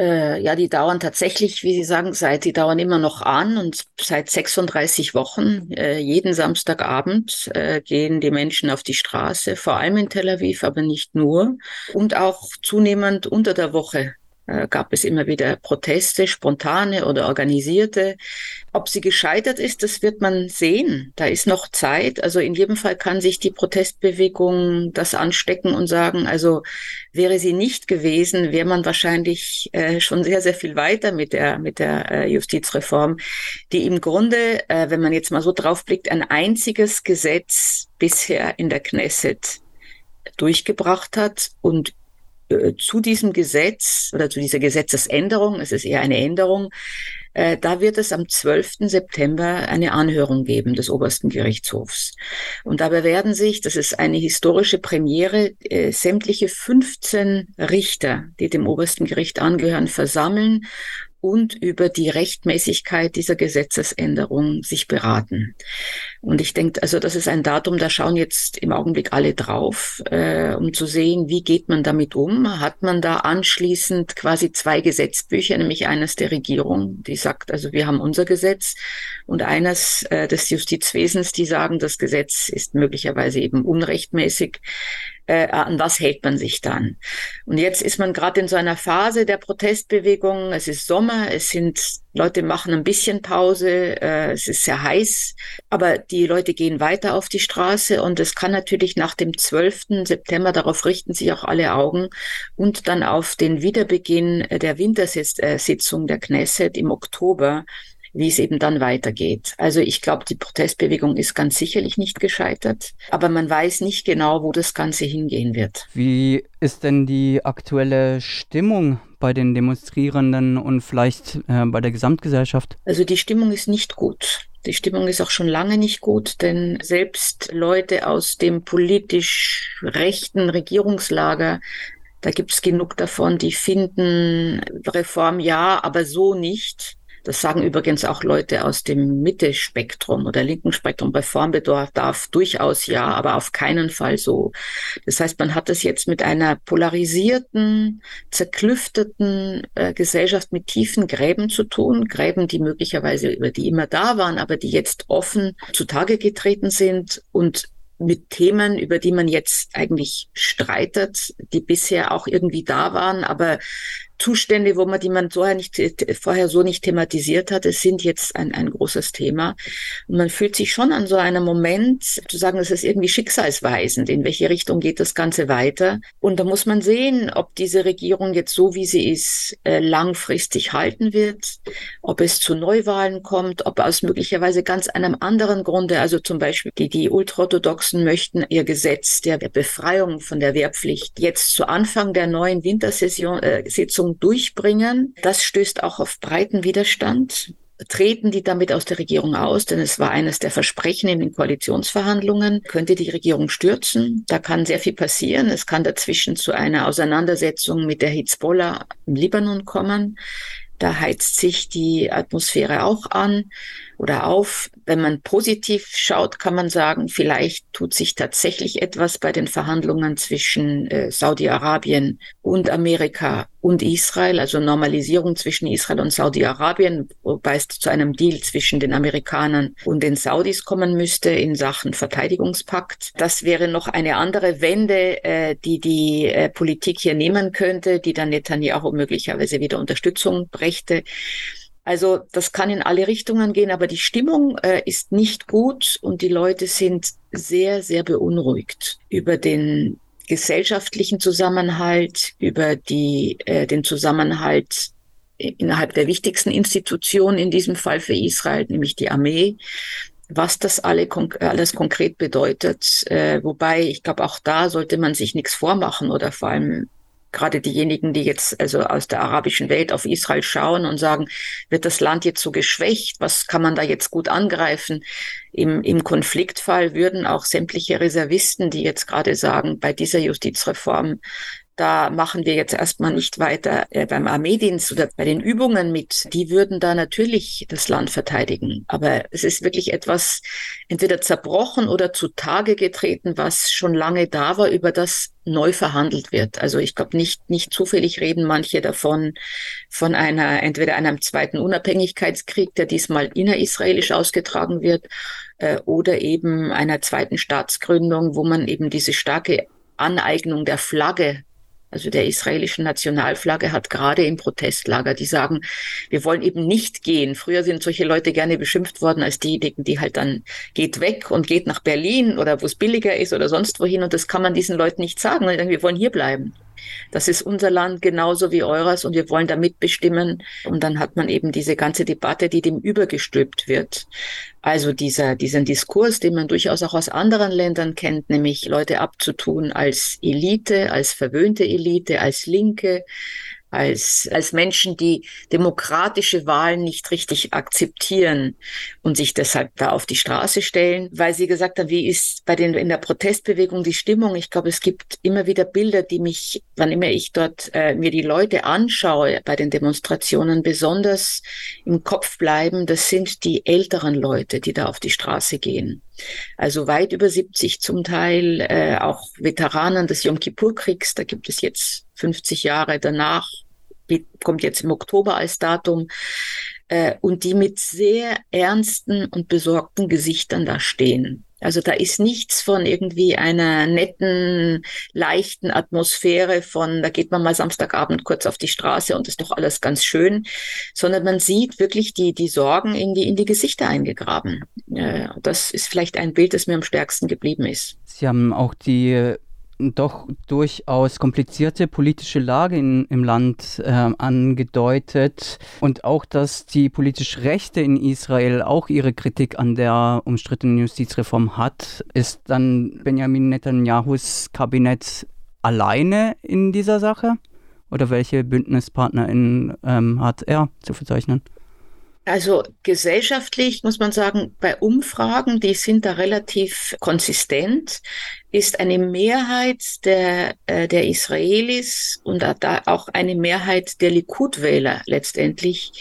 Äh, ja, die dauern tatsächlich, wie Sie sagen, seit die dauern immer noch an und seit 36 Wochen, äh, jeden Samstagabend äh, gehen die Menschen auf die Straße, vor allem in Tel Aviv, aber nicht nur. Und auch zunehmend unter der Woche äh, gab es immer wieder Proteste, spontane oder organisierte. Ob sie gescheitert ist, das wird man sehen. Da ist noch Zeit. Also in jedem Fall kann sich die Protestbewegung das anstecken und sagen, also wäre sie nicht gewesen, wäre man wahrscheinlich äh, schon sehr, sehr viel weiter mit der, mit der äh, Justizreform, die im Grunde, äh, wenn man jetzt mal so draufblickt, ein einziges Gesetz bisher in der Knesset durchgebracht hat und äh, zu diesem Gesetz oder zu dieser Gesetzesänderung, es ist eher eine Änderung, äh, da wird es am 12. September eine Anhörung geben des obersten Gerichtshofs. Und dabei werden sich, das ist eine historische Premiere, äh, sämtliche 15 Richter, die dem obersten Gericht angehören, versammeln und über die Rechtmäßigkeit dieser Gesetzesänderung sich beraten. Und ich denke, also das ist ein Datum, da schauen jetzt im Augenblick alle drauf, äh, um zu sehen, wie geht man damit um. Hat man da anschließend quasi zwei Gesetzbücher, nämlich eines der Regierung, die sagt, also wir haben unser Gesetz, und eines äh, des Justizwesens, die sagen, das Gesetz ist möglicherweise eben unrechtmäßig äh, an was hält man sich dann? Und jetzt ist man gerade in so einer Phase der Protestbewegung. Es ist Sommer, es sind Leute machen ein bisschen Pause, äh, es ist sehr heiß, aber die Leute gehen weiter auf die Straße und es kann natürlich nach dem 12. September, darauf richten sich auch alle Augen, und dann auf den Wiederbeginn der Wintersitzung der Knesset im Oktober wie es eben dann weitergeht. Also ich glaube, die Protestbewegung ist ganz sicherlich nicht gescheitert, aber man weiß nicht genau, wo das Ganze hingehen wird. Wie ist denn die aktuelle Stimmung bei den Demonstrierenden und vielleicht äh, bei der Gesamtgesellschaft? Also die Stimmung ist nicht gut. Die Stimmung ist auch schon lange nicht gut, denn selbst Leute aus dem politisch rechten Regierungslager da gibt es genug davon, die finden Reform ja, aber so nicht. Das sagen übrigens auch Leute aus dem Mitte-Spektrum oder linken Spektrum. Reformbedarf darf durchaus ja, aber auf keinen Fall so. Das heißt, man hat es jetzt mit einer polarisierten, zerklüfteten äh, Gesellschaft mit tiefen Gräben zu tun. Gräben, die möglicherweise über die immer da waren, aber die jetzt offen zutage getreten sind und mit Themen, über die man jetzt eigentlich streitet, die bisher auch irgendwie da waren, aber Zustände, wo man die man vorher nicht vorher so nicht thematisiert hatte, sind jetzt ein, ein großes Thema. Und man fühlt sich schon an so einem Moment zu sagen, es ist irgendwie schicksalsweisend. In welche Richtung geht das Ganze weiter? Und da muss man sehen, ob diese Regierung jetzt so wie sie ist äh, langfristig halten wird, ob es zu Neuwahlen kommt, ob aus möglicherweise ganz einem anderen Grunde, also zum Beispiel die die Ultraorthodoxen möchten ihr Gesetz der Befreiung von der Wehrpflicht jetzt zu Anfang der neuen Wintersession äh, Sitzung Lösung durchbringen. Das stößt auch auf breiten Widerstand. Treten die damit aus der Regierung aus? Denn es war eines der Versprechen in den Koalitionsverhandlungen. Könnte die Regierung stürzen? Da kann sehr viel passieren. Es kann dazwischen zu einer Auseinandersetzung mit der Hezbollah im Libanon kommen. Da heizt sich die Atmosphäre auch an oder auf. Wenn man positiv schaut, kann man sagen, vielleicht tut sich tatsächlich etwas bei den Verhandlungen zwischen äh, Saudi-Arabien und Amerika und Israel, also Normalisierung zwischen Israel und Saudi-Arabien, wobei es zu einem Deal zwischen den Amerikanern und den Saudis kommen müsste in Sachen Verteidigungspakt. Das wäre noch eine andere Wende, äh, die die äh, Politik hier nehmen könnte, die dann Netanyahu möglicherweise wieder Unterstützung brächte. Also das kann in alle Richtungen gehen, aber die Stimmung äh, ist nicht gut und die Leute sind sehr, sehr beunruhigt über den gesellschaftlichen Zusammenhalt, über die, äh, den Zusammenhalt innerhalb der wichtigsten Institutionen, in diesem Fall für Israel, nämlich die Armee, was das alle, alles konkret bedeutet. Äh, wobei ich glaube, auch da sollte man sich nichts vormachen oder vor allem gerade diejenigen, die jetzt also aus der arabischen Welt auf Israel schauen und sagen, wird das Land jetzt so geschwächt? Was kann man da jetzt gut angreifen? Im, im Konfliktfall würden auch sämtliche Reservisten, die jetzt gerade sagen, bei dieser Justizreform da machen wir jetzt erstmal nicht weiter äh, beim Armeedienst oder bei den Übungen mit. Die würden da natürlich das Land verteidigen. Aber es ist wirklich etwas entweder zerbrochen oder zutage getreten, was schon lange da war, über das neu verhandelt wird. Also ich glaube nicht, nicht zufällig reden manche davon, von einer, entweder einem zweiten Unabhängigkeitskrieg, der diesmal innerisraelisch ausgetragen wird, äh, oder eben einer zweiten Staatsgründung, wo man eben diese starke Aneignung der Flagge also der israelischen Nationalflagge hat gerade im Protestlager, die sagen, wir wollen eben nicht gehen. Früher sind solche Leute gerne beschimpft worden als diejenigen, die halt dann geht weg und geht nach Berlin oder wo es billiger ist oder sonst wohin. Und das kann man diesen Leuten nicht sagen. Wir wollen hier bleiben. Das ist unser Land genauso wie eures und wir wollen da mitbestimmen. Und dann hat man eben diese ganze Debatte, die dem übergestülpt wird. Also dieser, diesen Diskurs, den man durchaus auch aus anderen Ländern kennt, nämlich Leute abzutun als Elite, als verwöhnte Elite, als Linke, als, als Menschen, die demokratische Wahlen nicht richtig akzeptieren und sich deshalb da auf die Straße stellen, weil sie gesagt haben, wie ist bei den, in der Protestbewegung die Stimmung? Ich glaube, es gibt immer wieder Bilder, die mich, wann immer ich dort äh, mir die Leute anschaue bei den Demonstrationen, besonders im Kopf bleiben. Das sind die älteren Leute, die da auf die Straße gehen. Also weit über 70 zum Teil, äh, auch Veteranen des Yom Kippur-Kriegs, da gibt es jetzt 50 Jahre danach, kommt jetzt im Oktober als Datum, äh, und die mit sehr ernsten und besorgten Gesichtern da stehen. Also da ist nichts von irgendwie einer netten, leichten Atmosphäre von, da geht man mal Samstagabend kurz auf die Straße und ist doch alles ganz schön, sondern man sieht wirklich die, die Sorgen in die, in die Gesichter eingegraben. Äh, das ist vielleicht ein Bild, das mir am stärksten geblieben ist. Sie haben auch die doch durchaus komplizierte politische Lage in, im Land äh, angedeutet und auch, dass die politisch Rechte in Israel auch ihre Kritik an der umstrittenen Justizreform hat. Ist dann Benjamin Netanyahus Kabinett alleine in dieser Sache? Oder welche BündnispartnerInnen ähm, hat er zu verzeichnen? Also gesellschaftlich muss man sagen, bei Umfragen, die sind da relativ konsistent, ist eine Mehrheit der, äh, der Israelis und auch eine Mehrheit der Likud-Wähler letztendlich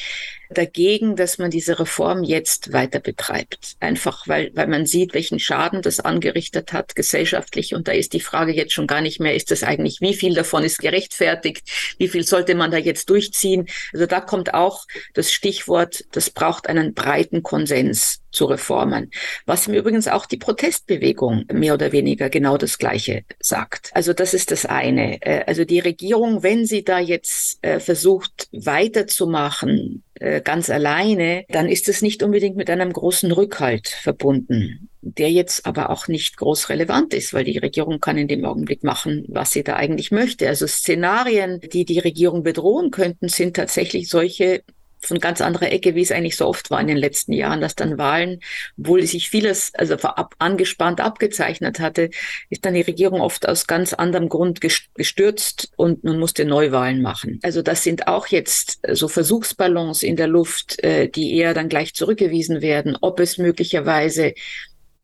dagegen, dass man diese Reform jetzt weiter betreibt. Einfach weil, weil man sieht, welchen Schaden das angerichtet hat gesellschaftlich. Und da ist die Frage jetzt schon gar nicht mehr, ist das eigentlich, wie viel davon ist gerechtfertigt? Wie viel sollte man da jetzt durchziehen? Also da kommt auch das Stichwort, das braucht einen breiten Konsens zu Reformen. Was im Übrigen auch die Protestbewegung mehr oder weniger genau das Gleiche sagt. Also das ist das eine. Äh, also die Regierung, wenn sie da jetzt äh, versucht weiterzumachen, äh, ganz alleine, dann ist es nicht unbedingt mit einem großen Rückhalt verbunden, der jetzt aber auch nicht groß relevant ist, weil die Regierung kann in dem Augenblick machen, was sie da eigentlich möchte. Also Szenarien, die die Regierung bedrohen könnten, sind tatsächlich solche, von ganz anderer Ecke, wie es eigentlich so oft war in den letzten Jahren, dass dann Wahlen, obwohl sich vieles also ab, angespannt abgezeichnet hatte, ist dann die Regierung oft aus ganz anderem Grund gestürzt und man musste Neuwahlen machen. Also das sind auch jetzt so Versuchsballons in der Luft, äh, die eher dann gleich zurückgewiesen werden, ob es möglicherweise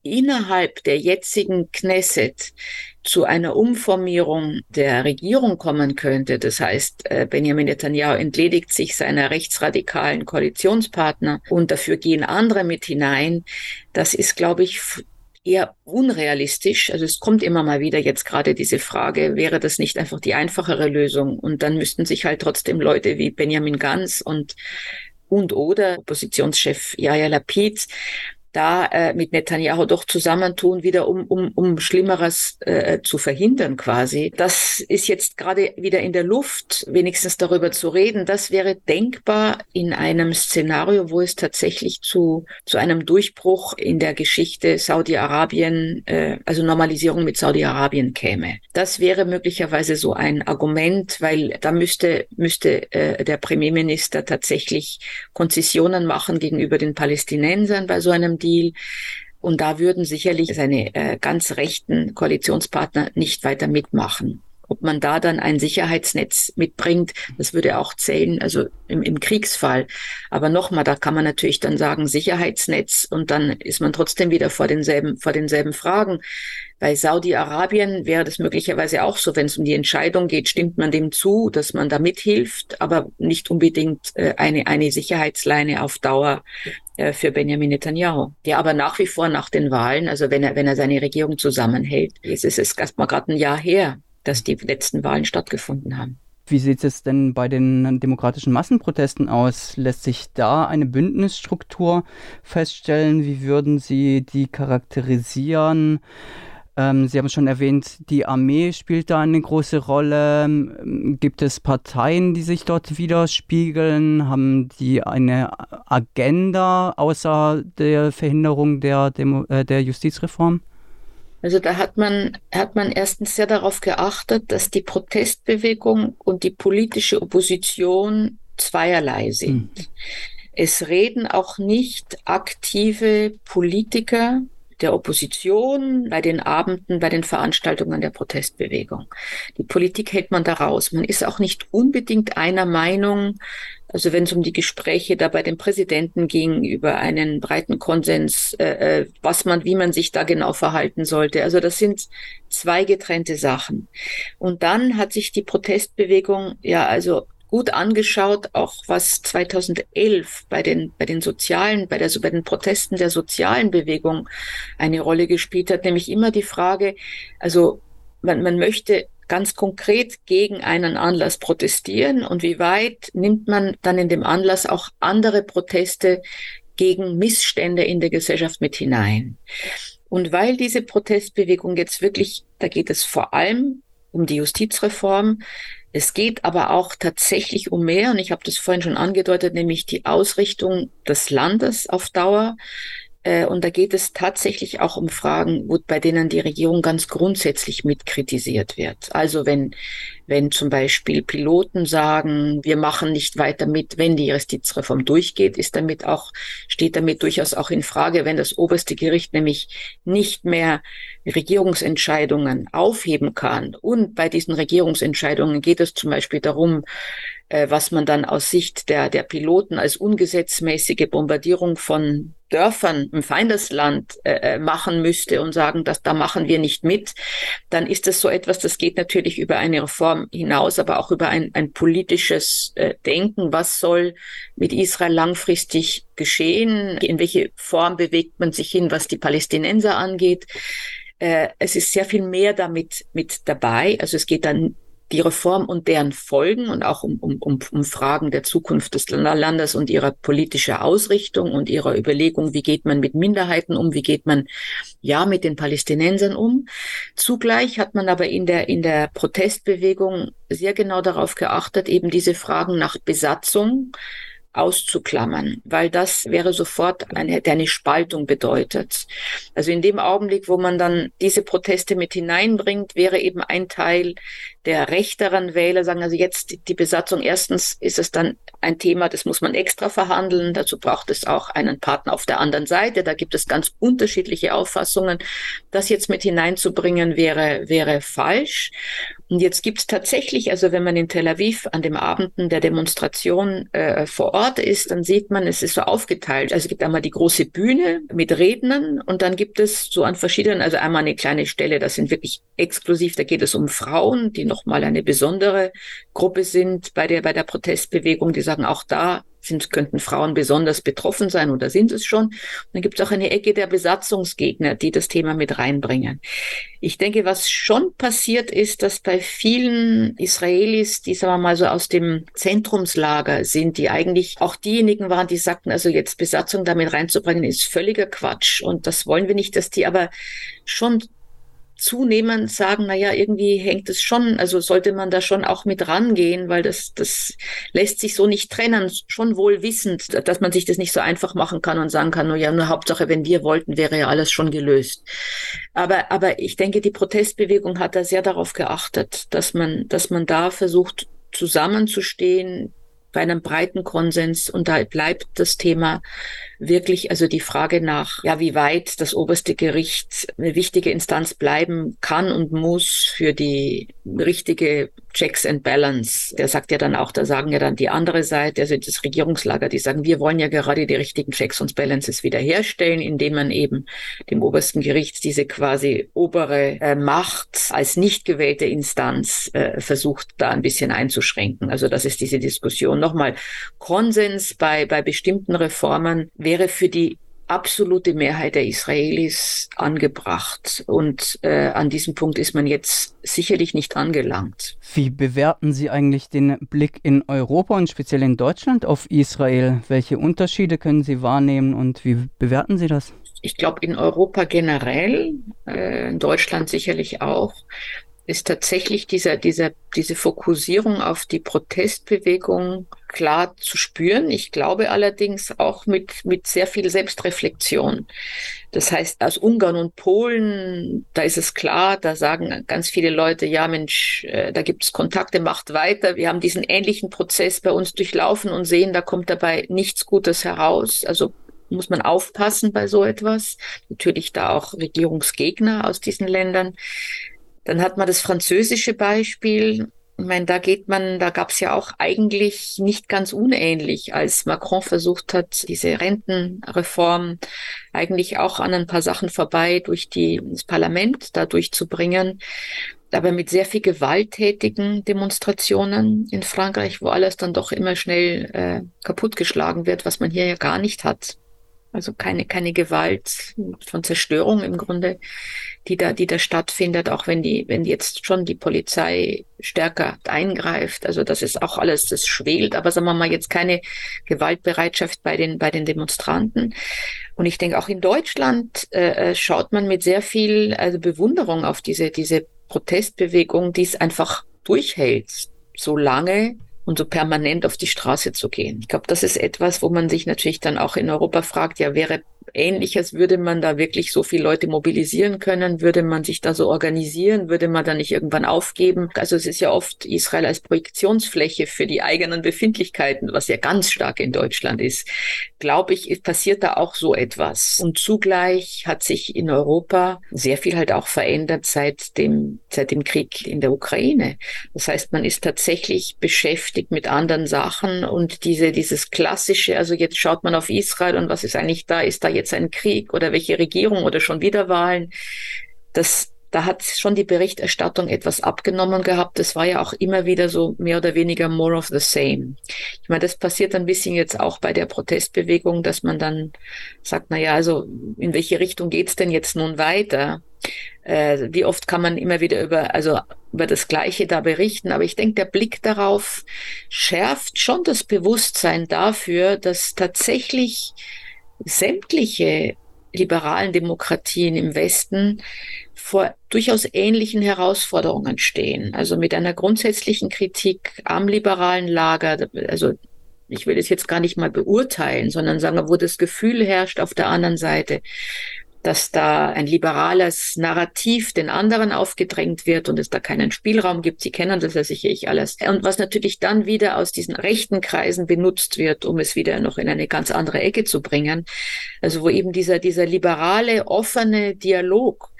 innerhalb der jetzigen Knesset zu einer Umformierung der Regierung kommen könnte, das heißt, äh, Benjamin Netanyahu entledigt sich seiner rechtsradikalen Koalitionspartner und dafür gehen andere mit hinein, das ist, glaube ich, eher unrealistisch. Also es kommt immer mal wieder jetzt gerade diese Frage, wäre das nicht einfach die einfachere Lösung? Und dann müssten sich halt trotzdem Leute wie Benjamin Ganz und und oder Oppositionschef Yahya Lapid da äh, mit Netanyahu doch zusammentun, wieder um, um, um Schlimmeres äh, zu verhindern quasi. Das ist jetzt gerade wieder in der Luft, wenigstens darüber zu reden. Das wäre denkbar in einem Szenario, wo es tatsächlich zu, zu einem Durchbruch in der Geschichte Saudi-Arabien, äh, also Normalisierung mit Saudi-Arabien käme. Das wäre möglicherweise so ein Argument, weil da müsste, müsste äh, der Premierminister tatsächlich Konzessionen machen gegenüber den Palästinensern bei so einem Deal. Und da würden sicherlich seine äh, ganz rechten Koalitionspartner nicht weiter mitmachen. Ob man da dann ein Sicherheitsnetz mitbringt, das würde auch zählen, also im, im Kriegsfall. Aber nochmal, da kann man natürlich dann sagen Sicherheitsnetz und dann ist man trotzdem wieder vor denselben, vor denselben Fragen. Bei Saudi-Arabien wäre das möglicherweise auch so, wenn es um die Entscheidung geht, stimmt man dem zu, dass man da mithilft, aber nicht unbedingt äh, eine, eine Sicherheitsleine auf Dauer äh, für Benjamin Netanyahu. Der aber nach wie vor nach den Wahlen, also wenn er, wenn er seine Regierung zusammenhält, ist es erst mal gerade ein Jahr her, dass die letzten Wahlen stattgefunden haben. Wie sieht es denn bei den demokratischen Massenprotesten aus? Lässt sich da eine Bündnisstruktur feststellen? Wie würden Sie die charakterisieren? Ähm, Sie haben schon erwähnt, die Armee spielt da eine große Rolle. Ähm, gibt es Parteien, die sich dort widerspiegeln? Haben die eine Agenda außer der Verhinderung der, Demo äh, der Justizreform? Also da hat man, hat man erstens sehr darauf geachtet, dass die Protestbewegung und die politische Opposition zweierlei sind. Mhm. Es reden auch nicht aktive Politiker der Opposition, bei den Abenden, bei den Veranstaltungen der Protestbewegung. Die Politik hält man da raus. Man ist auch nicht unbedingt einer Meinung, also wenn es um die Gespräche da bei dem Präsidenten ging, über einen breiten Konsens, äh, äh, was man, wie man sich da genau verhalten sollte. Also das sind zwei getrennte Sachen. Und dann hat sich die Protestbewegung ja also gut angeschaut, auch was 2011 bei den, bei den sozialen, bei, der, bei den Protesten der sozialen Bewegung eine Rolle gespielt hat, nämlich immer die Frage, also man, man möchte ganz konkret gegen einen Anlass protestieren und wie weit nimmt man dann in dem Anlass auch andere Proteste gegen Missstände in der Gesellschaft mit hinein. Und weil diese Protestbewegung jetzt wirklich, da geht es vor allem um die Justizreform, es geht aber auch tatsächlich um mehr, und ich habe das vorhin schon angedeutet, nämlich die Ausrichtung des Landes auf Dauer. Äh, und da geht es tatsächlich auch um Fragen, wo, bei denen die Regierung ganz grundsätzlich mitkritisiert wird. Also wenn, wenn zum Beispiel Piloten sagen, wir machen nicht weiter mit, wenn die Justizreform durchgeht, ist damit auch, steht damit durchaus auch in Frage, wenn das oberste Gericht nämlich nicht mehr Regierungsentscheidungen aufheben kann. Und bei diesen Regierungsentscheidungen geht es zum Beispiel darum, äh, was man dann aus Sicht der, der Piloten als ungesetzmäßige Bombardierung von Dörfern im Feindesland äh, äh, machen müsste und sagen, dass da machen wir nicht mit, dann ist das so etwas, das geht natürlich über eine Reform hinaus, aber auch über ein, ein politisches äh, Denken. Was soll mit Israel langfristig geschehen? In welche Form bewegt man sich hin, was die Palästinenser angeht? Äh, es ist sehr viel mehr damit mit dabei. Also es geht dann die Reform und deren Folgen und auch um, um, um, um Fragen der Zukunft des Landes und ihrer politischer Ausrichtung und ihrer Überlegung, wie geht man mit Minderheiten um, wie geht man ja mit den Palästinensern um. Zugleich hat man aber in der, in der Protestbewegung sehr genau darauf geachtet, eben diese Fragen nach Besatzung, auszuklammern, weil das wäre sofort eine, hätte eine Spaltung bedeutet. Also in dem Augenblick, wo man dann diese Proteste mit hineinbringt, wäre eben ein Teil der rechteren Wähler sagen, also jetzt die Besatzung, erstens ist es dann ein Thema, das muss man extra verhandeln, dazu braucht es auch einen Partner auf der anderen Seite, da gibt es ganz unterschiedliche Auffassungen. Das jetzt mit hineinzubringen wäre, wäre falsch. Und jetzt gibt es tatsächlich, also wenn man in Tel Aviv an dem Abenden der Demonstration äh, vor Ort ist, dann sieht man, es ist so aufgeteilt. Also es gibt einmal die große Bühne mit Rednern und dann gibt es so an verschiedenen, also einmal eine kleine Stelle, das sind wirklich exklusiv, da geht es um Frauen, die nochmal eine besondere Gruppe sind bei der, bei der Protestbewegung, die sagen, auch da sind, könnten Frauen besonders betroffen sein oder sind es schon. Und dann gibt es auch eine Ecke der Besatzungsgegner, die das Thema mit reinbringen. Ich denke, was schon passiert ist, dass bei vielen Israelis, die sagen wir mal so aus dem Zentrumslager sind, die eigentlich auch diejenigen waren, die sagten, also jetzt Besatzung damit reinzubringen, ist völliger Quatsch. Und das wollen wir nicht, dass die aber schon zunehmend sagen, na ja, irgendwie hängt es schon, also sollte man da schon auch mit rangehen, weil das, das lässt sich so nicht trennen, schon wohl wissend, dass man sich das nicht so einfach machen kann und sagen kann, nur ja, nur Hauptsache, wenn wir wollten, wäre ja alles schon gelöst. Aber, aber ich denke, die Protestbewegung hat da sehr darauf geachtet, dass man, dass man da versucht, zusammenzustehen, bei einem breiten Konsens und da bleibt das Thema wirklich also die Frage nach, ja, wie weit das oberste Gericht eine wichtige Instanz bleiben kann und muss für die richtige Checks and Balance. Der sagt ja dann auch, da sagen ja dann die andere Seite, also das Regierungslager, die sagen, wir wollen ja gerade die richtigen Checks and Balances wiederherstellen, indem man eben dem obersten Gericht diese quasi obere äh, Macht als nicht gewählte Instanz äh, versucht, da ein bisschen einzuschränken. Also das ist diese Diskussion. Nochmal, Konsens bei, bei bestimmten Reformen wäre für die absolute Mehrheit der Israelis angebracht. Und äh, an diesem Punkt ist man jetzt sicherlich nicht angelangt. Wie bewerten Sie eigentlich den Blick in Europa und speziell in Deutschland auf Israel? Welche Unterschiede können Sie wahrnehmen und wie bewerten Sie das? Ich glaube, in Europa generell, äh, in Deutschland sicherlich auch, ist tatsächlich dieser, dieser, diese Fokussierung auf die Protestbewegung klar zu spüren. Ich glaube allerdings auch mit, mit sehr viel Selbstreflexion. Das heißt, aus Ungarn und Polen, da ist es klar, da sagen ganz viele Leute, ja Mensch, äh, da gibt es Kontakte, macht weiter. Wir haben diesen ähnlichen Prozess bei uns durchlaufen und sehen, da kommt dabei nichts Gutes heraus. Also muss man aufpassen bei so etwas. Natürlich da auch Regierungsgegner aus diesen Ländern. Dann hat man das französische Beispiel. Ich meine, da geht man, da gab es ja auch eigentlich nicht ganz unähnlich, als Macron versucht hat, diese Rentenreform eigentlich auch an ein paar Sachen vorbei durch die, das Parlament da durchzubringen. Aber mit sehr viel gewalttätigen Demonstrationen in Frankreich, wo alles dann doch immer schnell äh, kaputtgeschlagen wird, was man hier ja gar nicht hat. Also keine, keine Gewalt von Zerstörung im Grunde, die da, die da stattfindet, auch wenn die, wenn jetzt schon die Polizei stärker eingreift. Also das ist auch alles, das schwelt, aber sagen wir mal jetzt keine Gewaltbereitschaft bei den, bei den Demonstranten. Und ich denke, auch in Deutschland äh, äh schaut man mit sehr viel also Bewunderung auf diese, diese Protestbewegung, die es einfach durchhält, so lange und so permanent auf die Straße zu gehen. Ich glaube, das ist etwas, wo man sich natürlich dann auch in Europa fragt, ja, wäre Ähnliches, würde man da wirklich so viele Leute mobilisieren können? Würde man sich da so organisieren? Würde man da nicht irgendwann aufgeben? Also es ist ja oft Israel als Projektionsfläche für die eigenen Befindlichkeiten, was ja ganz stark in Deutschland ist. Glaube ich, passiert da auch so etwas. Und zugleich hat sich in Europa sehr viel halt auch verändert seit dem, seit dem Krieg in der Ukraine. Das heißt, man ist tatsächlich beschäftigt mit anderen Sachen und diese, dieses klassische, also jetzt schaut man auf Israel und was ist eigentlich da? Ist da jetzt ein Krieg oder welche Regierung oder schon wieder Wahlen. Das, da hat schon die Berichterstattung etwas abgenommen gehabt. Das war ja auch immer wieder so mehr oder weniger more of the same. Ich meine, das passiert ein bisschen jetzt auch bei der Protestbewegung, dass man dann sagt, na ja, also in welche Richtung geht's denn jetzt nun weiter? Äh, wie oft kann man immer wieder über, also über das Gleiche da berichten? Aber ich denke, der Blick darauf schärft schon das Bewusstsein dafür, dass tatsächlich sämtliche liberalen Demokratien im Westen vor durchaus ähnlichen Herausforderungen stehen. Also mit einer grundsätzlichen Kritik am liberalen Lager, also ich will es jetzt gar nicht mal beurteilen, sondern sagen, wo das Gefühl herrscht auf der anderen Seite, dass da ein liberales Narrativ den anderen aufgedrängt wird und es da keinen Spielraum gibt. Sie kennen das ja sicherlich alles. Und was natürlich dann wieder aus diesen rechten Kreisen benutzt wird, um es wieder noch in eine ganz andere Ecke zu bringen. Also wo eben dieser, dieser liberale, offene Dialog,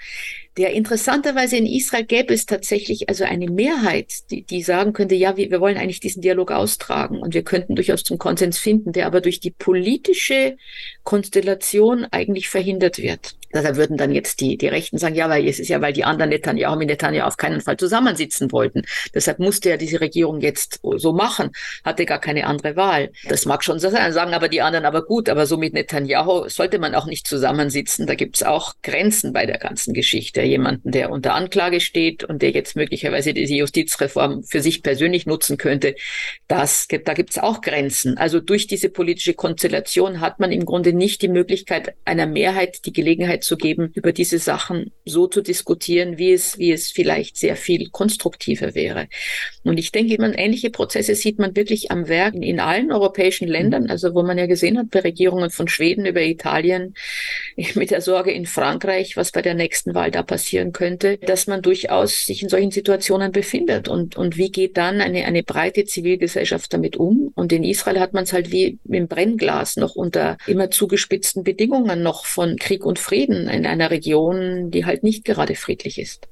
der interessanterweise in Israel gäbe es tatsächlich also eine Mehrheit, die, die sagen könnte, ja, wir, wir wollen eigentlich diesen Dialog austragen und wir könnten durchaus zum Konsens finden, der aber durch die politische Konstellation eigentlich verhindert wird. Da würden dann jetzt die, die Rechten sagen, ja, weil es ist ja, weil die anderen Netanyahu mit Netanyahu auf keinen Fall zusammensitzen wollten. Deshalb musste er diese Regierung jetzt so machen, hatte gar keine andere Wahl. Das mag schon so sein, sagen aber die anderen, aber gut, aber so mit Netanyahu sollte man auch nicht zusammensitzen. Da gibt es auch Grenzen bei der ganzen Geschichte. Jemanden, der unter Anklage steht und der jetzt möglicherweise diese Justizreform für sich persönlich nutzen könnte, das, da gibt es auch Grenzen. Also durch diese politische Konstellation hat man im Grunde nicht die Möglichkeit einer Mehrheit die Gelegenheit zu geben, über diese Sachen so zu diskutieren, wie es, wie es vielleicht sehr viel konstruktiver wäre. Und ich denke, man ähnliche Prozesse sieht man wirklich am Werk in allen europäischen Ländern, also wo man ja gesehen hat, bei Regierungen von Schweden über Italien, mit der Sorge in Frankreich, was bei der nächsten Wahl da passieren könnte, dass man durchaus sich in solchen Situationen befindet. Und, und wie geht dann eine, eine breite Zivilgesellschaft damit um? Und in Israel hat man es halt wie im Brennglas noch unter immer zugespitzten Bedingungen noch von Krieg und Frieden in einer Region, die halt nicht gerade friedlich ist.